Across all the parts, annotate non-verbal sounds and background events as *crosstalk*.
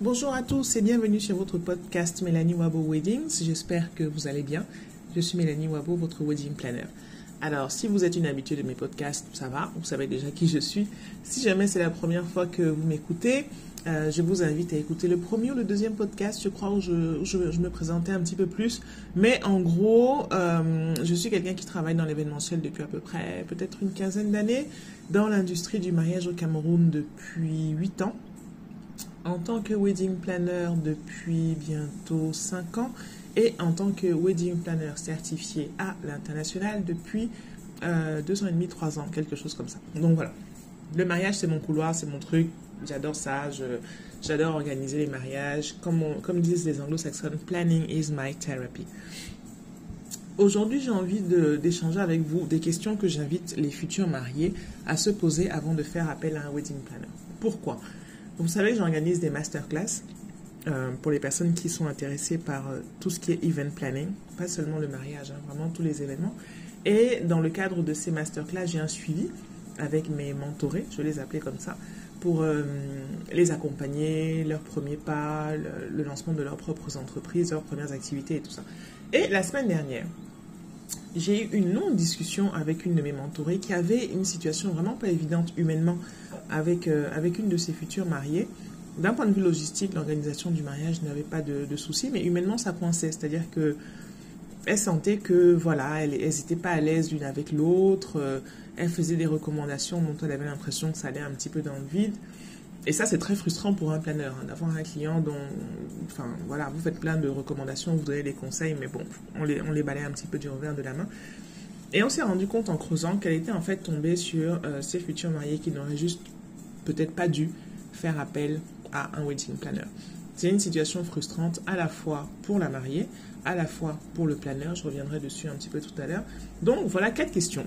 Bonjour à tous et bienvenue sur votre podcast Mélanie Wabo Weddings. J'espère que vous allez bien. Je suis Mélanie Wabo, votre wedding planner. Alors, si vous êtes une habituée de mes podcasts, ça va, vous savez déjà qui je suis. Si jamais c'est la première fois que vous m'écoutez, euh, je vous invite à écouter le premier ou le deuxième podcast, je crois, où je, me présentais un petit peu plus. Mais en gros, euh, je suis quelqu'un qui travaille dans l'événementiel depuis à peu près peut-être une quinzaine d'années, dans l'industrie du mariage au Cameroun depuis 8 ans en tant que wedding planner depuis bientôt 5 ans et en tant que wedding planner certifié à l'international depuis euh, 2 ans et demi, 3 ans, quelque chose comme ça. Donc voilà, le mariage c'est mon couloir, c'est mon truc, j'adore ça, j'adore organiser les mariages. Comme, comme disent les anglo-saxons, planning is my therapy. Aujourd'hui, j'ai envie d'échanger avec vous des questions que j'invite les futurs mariés à se poser avant de faire appel à un wedding planner. Pourquoi? Vous savez, j'organise des masterclass euh, pour les personnes qui sont intéressées par euh, tout ce qui est event planning, pas seulement le mariage, hein, vraiment tous les événements. Et dans le cadre de ces masterclass, j'ai un suivi avec mes mentorés, je les appelais comme ça, pour euh, les accompagner, leurs premiers pas, le, lancement de leurs propres entreprises, leurs premières activités et tout ça. Et la semaine dernière, j'ai eu une longue discussion avec une de mes mentorées qui avait une situation vraiment pas évidente humainement avec, euh, avec une de ses futures mariées. D'un point de vue logistique, l'organisation du mariage n'avait pas de, de soucis, mais humainement, ça coinçait. C'est-à-dire que elle sentait que, voilà, elles n'étaient pas à l'aise l'une avec l'autre. Euh, elle faisait des recommandations dont elle avait l'impression que ça allait un petit peu dans le vide. Et ça, c'est très frustrant pour un planeur, hein, d'avoir un client dont, enfin, voilà, vous faites plein de recommandations, vous donnez des conseils, mais bon, on les, on les balaye un petit peu du revers de la main. Et on s'est rendu compte en creusant qu'elle était en fait tombée sur euh, ses futurs mariés qui n'auraient juste peut-être pas dû faire appel à un wedding planner. C'est une situation frustrante à la fois pour la mariée, à la fois pour le planeur. Je reviendrai dessus un petit peu tout à l'heure. Donc voilà quatre questions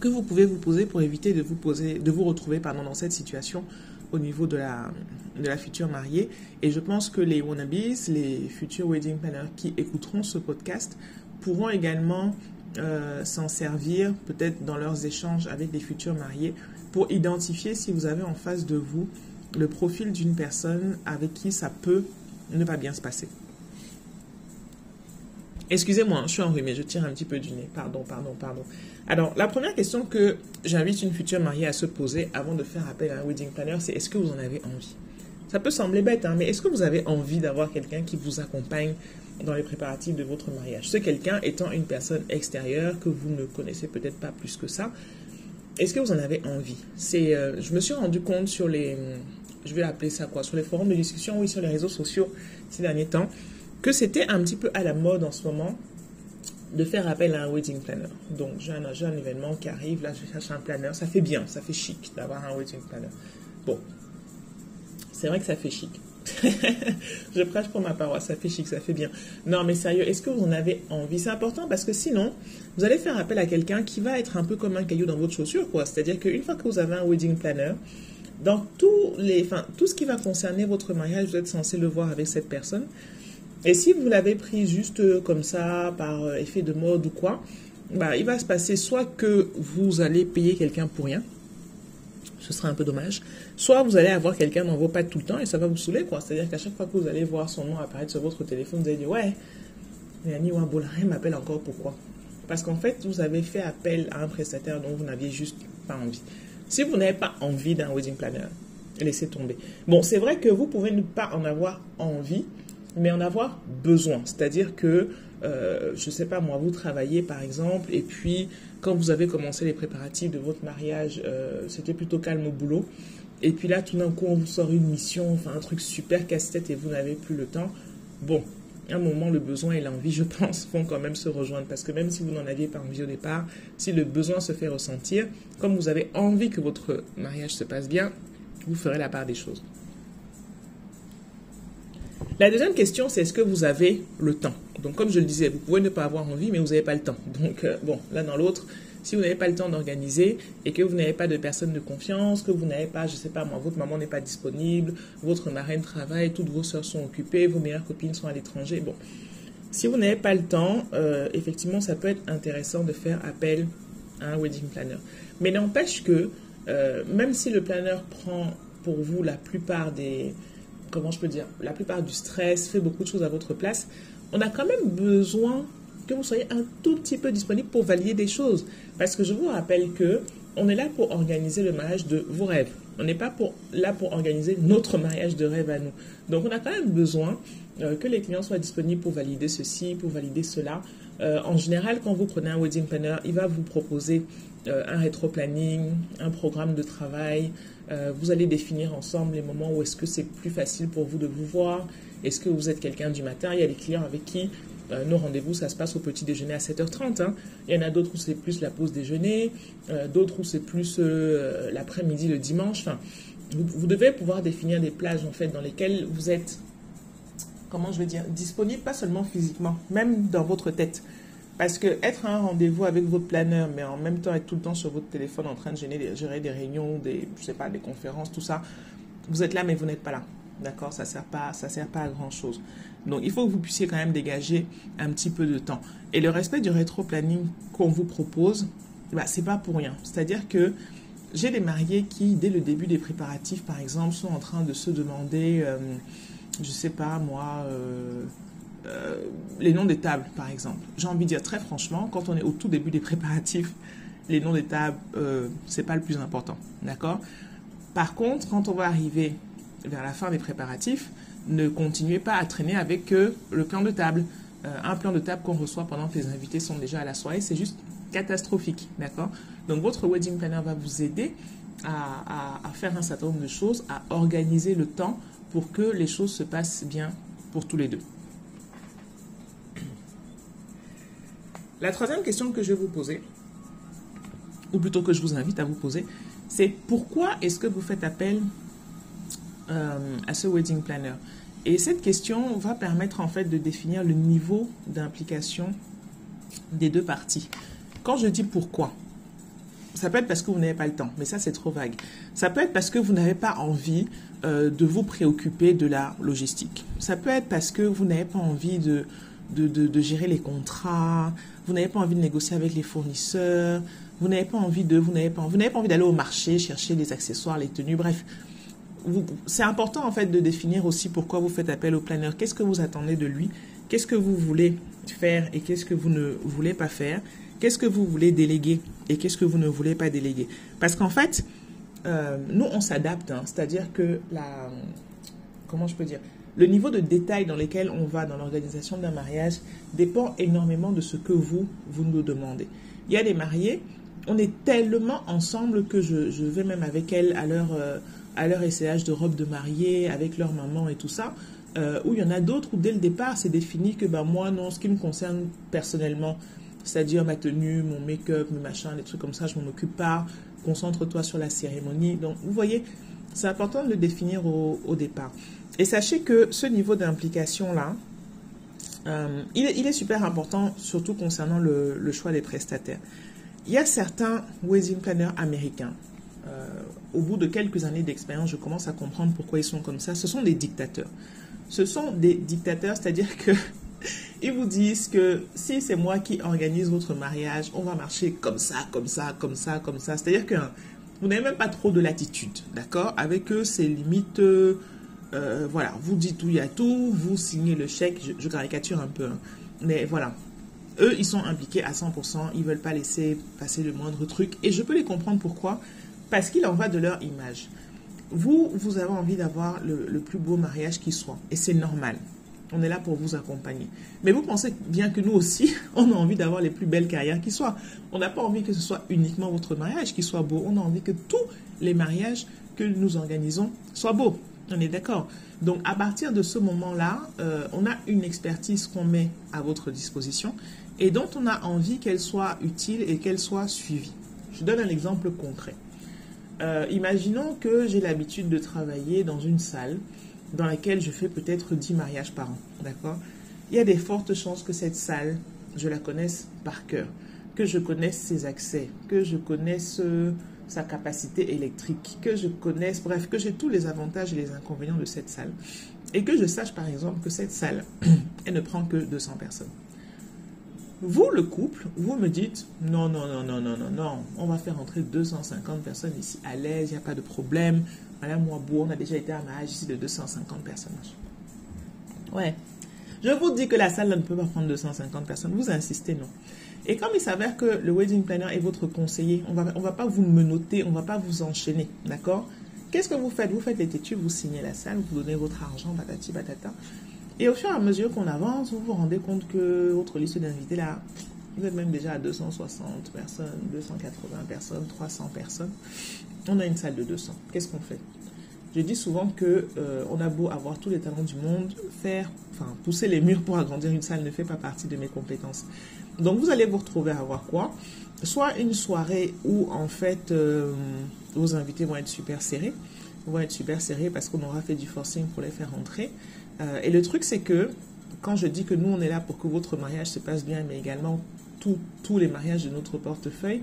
que vous pouvez vous poser pour éviter de vous poser, de vous retrouver dans cette situation au niveau de la, de la future mariée. Et je pense que les wannabes, les futurs wedding planners qui écouteront ce podcast pourront également euh, s'en servir peut-être dans leurs échanges avec les futurs mariés pour identifier si vous avez en face de vous le profil d'une personne avec qui ça peut ne pas bien se passer. Excusez-moi, je suis enrhumée, je tire un petit peu du nez. Pardon, pardon, pardon. Alors, la première question que j'invite une future mariée à se poser avant de faire appel à un wedding planner, c'est est-ce que vous en avez envie? Ça peut sembler bête, hein, mais est-ce que vous avez envie d'avoir quelqu'un qui vous accompagne dans les préparatifs de votre mariage? Ce quelqu'un étant une personne extérieure que vous ne connaissez peut-être pas plus que ça, est-ce que vous en avez envie? Euh, je me suis rendu compte sur les, je vais appeler ça quoi, sur les forums de discussion, oui, sur les réseaux sociaux ces derniers temps, que c'était un petit peu à la mode en ce moment de faire appel à un wedding planner. Donc j'ai un, un événement qui arrive, là je cherche un planner, ça fait bien, ça fait chic d'avoir un wedding planner. Bon, c'est vrai que ça fait chic. *laughs* je prêche pour ma paroisse, ça fait chic, ça fait bien. Non, mais sérieux, est-ce que vous en avez envie? C'est important parce que sinon, vous allez faire appel à quelqu'un qui va être un peu comme un caillou dans votre chaussure, quoi. C'est-à-dire qu'une fois que vous avez un wedding planner, dans tous les, enfin, tout ce qui va concerner votre mariage, vous êtes censé le voir avec cette personne. Et si vous l'avez pris juste euh, comme ça, par euh, effet de mode ou quoi, bah, il va se passer soit que vous allez payer quelqu'un pour rien, ce sera un peu dommage. Soit vous allez avoir quelqu'un dans vos pattes tout le temps et ça va vous saouler, quoi. C'est-à-dire qu'à chaque fois que vous allez voir son nom apparaître sur votre téléphone, vous allez dire, ouais, Yanni elle m'appelle encore pourquoi? Parce qu'en fait, vous avez fait appel à un prestataire dont vous n'aviez juste pas envie. Si vous n'avez pas envie d'un wedding planner, laissez tomber. Bon, c'est vrai que vous pouvez ne pas en avoir envie, mais en avoir besoin. C'est-à-dire que, euh, je ne sais pas moi, vous travaillez par exemple, et puis quand vous avez commencé les préparatifs de votre mariage, euh, c'était plutôt calme au boulot. Et puis là, tout d'un coup, on vous sort une mission, enfin un truc super casse-tête et vous n'avez plus le temps. Bon, à un moment, le besoin et l'envie, je *laughs* pense, vont quand même se rejoindre. Parce que même si vous n'en aviez pas envie au départ, si le besoin se fait ressentir, comme vous avez envie que votre mariage se passe bien, vous ferez la part des choses. La deuxième question, c'est est-ce que vous avez le temps? Donc, comme je le disais, vous pouvez ne pas avoir envie, mais vous n'avez pas le temps. Donc, euh, bon, l'un dans l'autre, si vous n'avez pas le temps d'organiser et que vous n'avez pas de personne de confiance, que vous n'avez pas, je ne sais pas moi, votre maman n'est pas disponible, votre marraine travaille, toutes vos soeurs sont occupées, vos meilleures copines sont à l'étranger, bon. Si vous n'avez pas le temps, euh, effectivement, ça peut être intéressant de faire appel à un wedding planner. Mais n'empêche que, euh, même si le planner prend pour vous la plupart des, comment je peux dire, la plupart du stress, fait beaucoup de choses à votre place, on a quand même besoin que vous soyez un tout petit peu disponible pour valider des choses. Parce que je vous rappelle que on est là pour organiser le mariage de vos rêves. On n'est pas là pour organiser notre mariage de rêve à nous. Donc, on a quand même besoin euh, que les clients soient disponibles pour valider ceci, pour valider cela. Euh, en général, quand vous prenez un wedding planner, il va vous proposer euh, un rétro-planning, un programme de travail. Vous allez définir ensemble les moments où est-ce que c'est plus facile pour vous de vous voir. Est-ce que vous êtes quelqu'un du matin? Il y a des clients avec qui euh, nos rendez-vous, ça se passe au petit déjeuner à 7h30. Hein. Il y en a d'autres où c'est plus la pause déjeuner, euh, d'autres où c'est plus euh, l'après-midi, le dimanche. Vous, devez pouvoir définir des plages en fait dans lesquelles vous êtes, comment je vais dire, disponible pas seulement physiquement, même dans votre tête. Parce que être à un rendez-vous avec votre planeur, mais en même temps être tout le temps sur votre téléphone en train de gérer, des réunions, des, je sais pas, des conférences, tout ça, vous êtes là mais vous n'êtes pas là. D'accord? Ça ne sert, pas, sert pas à grand-chose. Donc, il faut que vous puissiez quand même dégager un petit peu de temps. Et le respect du rétro-planning qu'on vous propose, bah, ce n'est pas pour rien. C'est-à-dire que j'ai des mariés qui, dès le début des préparatifs, par exemple, sont en train de se demander, euh, je ne sais pas moi, euh, euh, les noms des tables, par exemple. J'ai envie de dire très franchement, quand on est au tout début des *laughs* préparatifs, les noms des tables, ce n'est pas le plus important. D'accord? Par contre, quand on va arriver vers la fin des préparatifs, ne continuez pas à traîner avec euh, le plan de table. Euh, un plan de table qu'on reçoit pendant que les invités sont déjà à la soirée, c'est juste catastrophique, d'accord? Donc votre wedding planner va vous aider à, faire un certain nombre de choses, à organiser le temps pour que les choses se passent bien pour tous les deux. La troisième question que je vais vous poser, ou plutôt que je vous invite à vous poser, c'est pourquoi est-ce que vous faites appel euh, à ce wedding planner? Et cette question va permettre en fait de définir le niveau d'implication des deux parties. Quand je dis pourquoi, ça peut être parce que vous n'avez pas le temps, mais ça c'est trop vague. Ça peut être parce que vous n'avez pas envie euh, de vous préoccuper de la logistique. Ça peut être parce que vous n'avez pas envie de, de, de, gérer les contrats, vous n'avez pas envie de négocier avec les fournisseurs, vous n'avez pas envie de, vous n'avez pas, vous n'avez pas envie d'aller au marché chercher les accessoires, les tenues, bref c'est important en fait de définir aussi pourquoi vous faites appel au planeur. Qu'est-ce que vous attendez de lui? Qu'est-ce que vous voulez faire et qu'est-ce que vous ne voulez pas faire? Qu'est-ce que vous voulez déléguer et qu'est-ce que vous ne voulez pas déléguer? Parce qu'en fait, euh, nous on s'adapte, hein. c'est-à-dire que la, comment je peux dire, le niveau de détail dans lequel on va dans l'organisation d'un mariage dépend énormément de ce que vous vous nous demandez. Il y a des mariés, on est tellement ensemble que je, vais même avec elles à leur euh, à leur essayage de robe de mariée avec leur maman et tout ça, euh, où il y en a d'autres où dès le départ c'est défini que ben, moi non, ce qui me concerne personnellement, c'est-à-dire ma tenue, mon make-up, mes machins, les trucs comme ça, je m'en occupe pas, concentre-toi sur la cérémonie. Donc vous voyez, c'est important de le définir au, départ. Et sachez que ce niveau d'implication-là, euh, il, est super important, surtout concernant le, choix des prestataires. Il y a certains wedding planners américains euh, au bout de quelques années d'expérience, je commence à comprendre pourquoi ils sont comme ça. Ce sont des dictateurs. Ce sont des dictateurs, c'est-à-dire que *laughs* ils vous disent que si c'est moi qui organise votre mariage, on va marcher comme ça, comme ça, comme ça, comme ça. C'est-à-dire que vous n'avez même pas trop de latitude, d'accord? Avec eux, c'est limite, euh, voilà, vous dites y a tout, vous signez le chèque, je, caricature un peu, hein. mais voilà. Eux, ils sont impliqués à 100%, ils veulent pas laisser passer le moindre truc, et je peux les comprendre pourquoi parce qu'il en va de leur image. Vous, vous avez envie d'avoir le, plus beau mariage qui soit, et c'est normal. On est là pour vous accompagner. Mais vous pensez bien que nous aussi, *laughs* on a envie d'avoir les plus belles carrières qui soient. On n'a pas envie que ce soit uniquement votre mariage qui soit beau. On a envie que tous les mariages que nous organisons soient beaux. On est d'accord. Donc à partir de ce moment-là, euh, on a une expertise qu'on met à votre disposition et dont on a envie qu'elle soit utile et qu'elle soit suivie. Je donne un exemple concret. Euh, imaginons que j'ai l'habitude de travailler dans une salle dans laquelle je fais peut-être 10 mariages par an. D'accord? Il y a des fortes chances que cette salle, je la connaisse par cœur, que je connaisse ses accès, que je connaisse euh, sa capacité électrique, que je connaisse, bref, que j'ai tous les avantages et les inconvénients de cette salle. Et que je sache par exemple que cette salle, *clears throat* elle ne prend que 200 personnes. Vous, le couple, vous me dites non, non, non, non, non, non, non, on va faire entrer 250 personnes ici à l'aise, il n'y a pas de problème. Madame Wabo, on a déjà été à mariage ici de 250 personnes. Ouais. Je vous dis que la salle ne peut pas prendre 250 personnes. Vous insistez, non. Et comme il s'avère que le wedding planner est votre conseiller, on va, on va pas vous menoter, on va pas vous enchaîner, d'accord? Qu'est-ce que vous faites? Vous faites les têtus, vous signez la salle, vous donnez votre argent, patati patata. Et au fur et à mesure qu'on avance, vous vous rendez compte que votre liste d'invités là, vous êtes même déjà à 260 personnes, 280 personnes, 300 personnes. On a une salle de 200. Qu'est-ce qu'on fait? Je dis souvent que euh, on a beau avoir tous les talents du monde, faire, enfin, pousser les murs pour agrandir une salle ne fait pas partie de mes compétences. Donc vous allez vous retrouver à avoir quoi? Soit une soirée où en fait euh, vos invités vont être super serrés, vont être super serrés parce qu'on aura fait du forcing pour les faire rentrer. Euh, et le truc c'est que quand je dis que nous on est là pour que votre mariage se passe bien, mais également tous les mariages de notre portefeuille,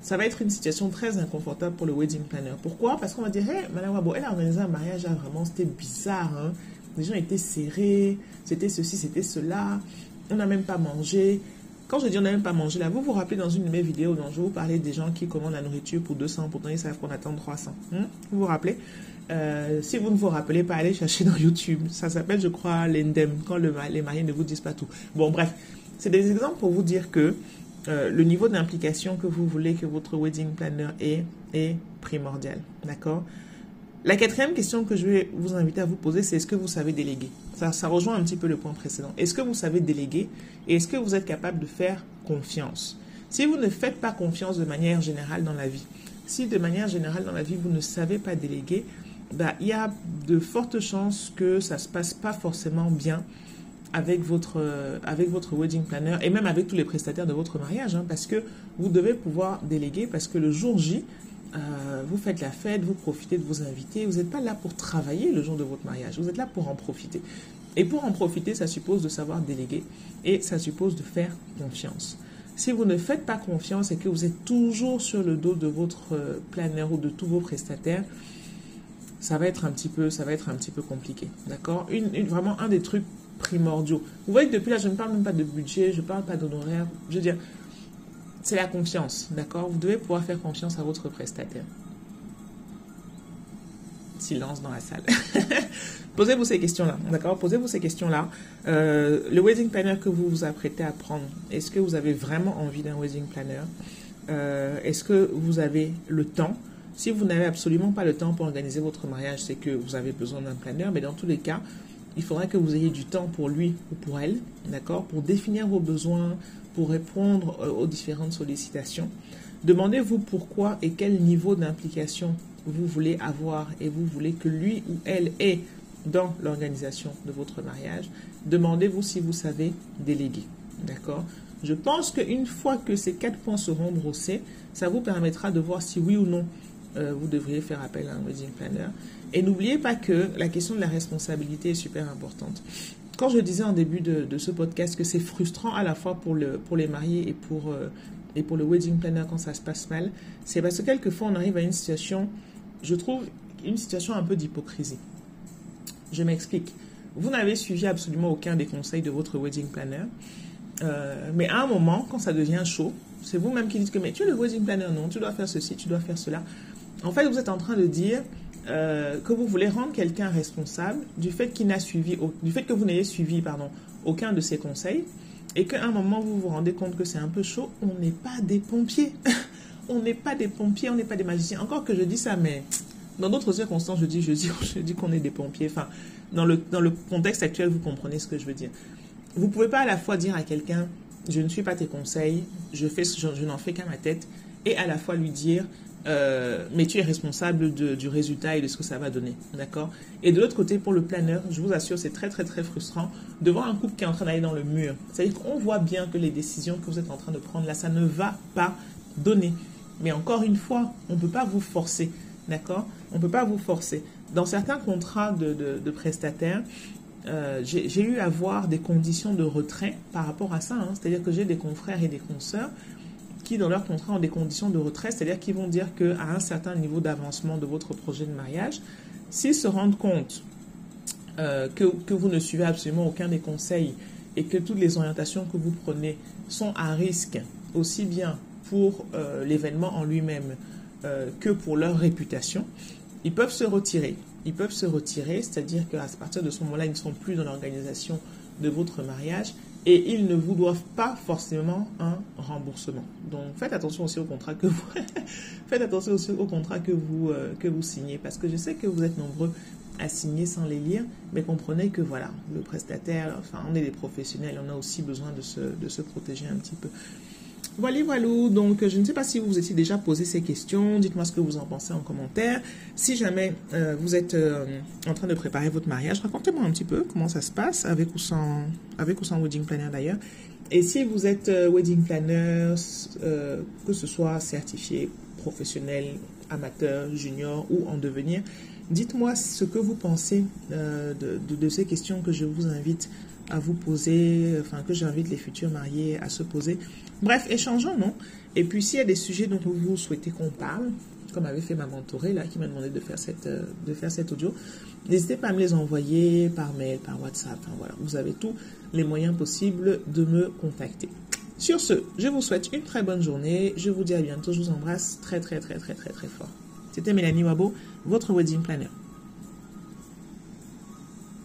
ça va être une situation très inconfortable pour le wedding planner. Pourquoi? Parce qu'on va dire, hey, Madame Wabo, elle a organisé un mariage, là, vraiment, c'était bizarre. Hein? Les gens étaient serrés, c'était ceci, c'était cela. On n'a même pas mangé. Quand je dis on n'a même pas mangé, là, vous vous rappelez dans une de mes vidéos dont je vous parlais des gens qui commandent la nourriture pour 200, pourtant ils savent qu'on attend 300. Hein? Vous vous rappelez? Euh, Si vous ne vous rappelez pas, allez chercher dans YouTube. Ça s'appelle, je crois, l'endem, quand le, les mariés ne vous disent pas tout. Bon, bref, c'est des exemples pour vous dire que euh, le niveau d'implication que vous voulez que votre wedding planner ait est primordial. D'accord? La quatrième question que je vais vous inviter à vous poser, c'est est-ce que vous savez déléguer? Ça, rejoint un petit peu le point précédent. Est-ce que vous savez déléguer? Et est-ce que vous êtes capable de faire confiance? Si vous ne faites pas confiance de manière générale dans la vie, si de manière générale dans la vie vous ne savez pas déléguer, bah, il y a de fortes chances que ça ne se passe pas forcément bien avec votre, euh, avec votre wedding planner et même avec tous les prestataires de votre mariage, hein, parce que vous devez pouvoir déléguer, parce que le jour J, euh, vous faites la fête, vous profitez de vos invités, vous n'êtes pas là pour travailler le jour de votre mariage, vous êtes là pour en profiter. Et pour en profiter, ça suppose de savoir déléguer et ça suppose de faire confiance. Si vous ne faites pas confiance et que vous êtes toujours sur le dos de votre euh, planner ou de tous vos prestataires, ça va être un petit peu, ça va être un petit peu compliqué. D'accord? Une, Vraiment, un des trucs primordiaux. Vous voyez depuis là, je ne parle même pas de budget, je ne parle pas d'honoraires. Je veux dire, c'est la confiance, d'accord? Vous devez pouvoir faire confiance à votre prestataire. Silence dans la salle. *laughs* Posez-vous ces questions-là, d'accord? Posez-vous ces questions-là. Euh, le wedding planner que vous vous apprêtez à prendre, est-ce que vous avez vraiment envie d'un wedding planner? Euh, Est-ce que vous avez le temps? Si vous n'avez absolument pas le temps pour organiser votre mariage, c'est que vous avez besoin d'un planner, mais dans tous les cas, il faudra que vous ayez du temps pour lui ou pour elle, d'accord, pour définir vos besoins, pour répondre euh, aux différentes sollicitations. Demandez-vous pourquoi et quel niveau d'implication vous voulez avoir et vous voulez que lui ou elle ait dans l'organisation de votre mariage. Demandez-vous si vous savez déléguer, d'accord Je pense qu'une fois que ces quatre points seront brossés, ça vous permettra de voir si oui ou non euh, vous devriez faire appel à un wedding planner. Et n'oubliez pas que la question de la responsabilité est super importante. Quand je disais en début de, ce podcast que c'est frustrant à la fois pour, le, pour les mariés et pour, euh, et pour le wedding planner quand ça se passe mal, c'est parce que quelquefois on arrive à une situation, je trouve, une situation un peu d'hypocrisie. Je m'explique. Vous n'avez suivi absolument aucun des conseils de votre wedding planner. Euh, mais à un moment, quand ça devient chaud, c'est vous-même qui dites que mais tu es le wedding planner, non, tu dois faire ceci, tu dois faire cela. En fait, vous êtes en train de dire euh, que vous voulez rendre quelqu'un responsable du fait qu'il n'a suivi, du fait que vous n'ayez suivi, aucun de ses conseils, et qu'à un moment vous vous rendez compte que c'est un peu chaud. On n'est pas des pompiers, *laughs* on n'est pas des pompiers, on n'est pas des magiciens. Encore que je dis ça, mais dans d'autres circonstances, je dis, je dis, *laughs* je dis qu'on est des pompiers. Enfin, dans le contexte actuel, vous comprenez ce que je veux dire. Vous pouvez pas à la fois dire à quelqu'un, je ne suis pas tes conseils, je fais, je n'en fais qu'à ma tête, et à la fois lui dire, euh, mais tu es responsable du résultat et de ce que ça va donner. D'accord? Et de l'autre côté, pour le planeur, je vous assure, c'est très, très, très frustrant de voir un couple qui est en train d'aller dans le mur. C'est-à-dire qu'on voit bien que les décisions que vous êtes en train de prendre là, ça ne va pas donner. Mais encore une fois, on ne peut pas vous forcer. D'accord? On ne peut pas vous forcer. Dans certains contrats de, prestataires, euh, j'ai eu à voir des conditions de retrait par rapport à ça. Hein. C'est-à-dire que j'ai des confrères et des consoeurs qui, dans leur contrat, ont des conditions de retrait, c'est-à-dire qu'ils vont dire qu'à un certain niveau d'avancement de votre projet de mariage, s'ils se rendent compte euh, que, vous ne suivez absolument aucun des conseils et que toutes les orientations que vous prenez sont à risque, aussi bien pour euh, l'événement en lui-même euh, que pour leur réputation, ils peuvent se retirer. Ils peuvent se retirer, c'est-à-dire qu'à partir de ce moment-là, ils ne sont plus dans l'organisation de votre mariage et ils ne vous doivent pas forcément un remboursement. Donc faites attention aussi au contrat que vous *laughs* faites attention aussi au contrat que vous euh, que vous signez parce que je sais que vous êtes nombreux à signer sans les lire, mais comprenez que voilà, le prestataire, enfin on est des professionnels, on a aussi besoin de se, de se protéger un petit peu. Voilà, voilà. Donc, je ne sais pas si vous vous étiez déjà posé ces questions. Dites-moi ce que vous en pensez en commentaire. Si jamais euh, vous êtes euh, en train de préparer votre mariage, racontez-moi un petit peu comment ça se passe, avec ou sans, avec ou sans wedding planner d'ailleurs. Et si vous êtes euh, wedding planner, que ce soit certifié, professionnel, amateur, junior ou en devenir, dites-moi ce que vous pensez de, de, ces questions que je vous invite à vous poser, enfin que j'invite les futurs mariés à se poser. Bref, échangeons, non? Et puis s'il y a des sujets dont vous souhaitez qu'on parle, comme avait fait ma mentorée là, qui m'a demandé de faire cette euh, cet audio, n'hésitez pas à me les envoyer par mail, par WhatsApp. Enfin voilà, vous avez tous les moyens possibles de me contacter. Sur ce, je vous souhaite une très bonne journée. Je vous dis à bientôt. Je vous embrasse très très très très très très fort. C'était Mélanie Wabo, votre wedding planner.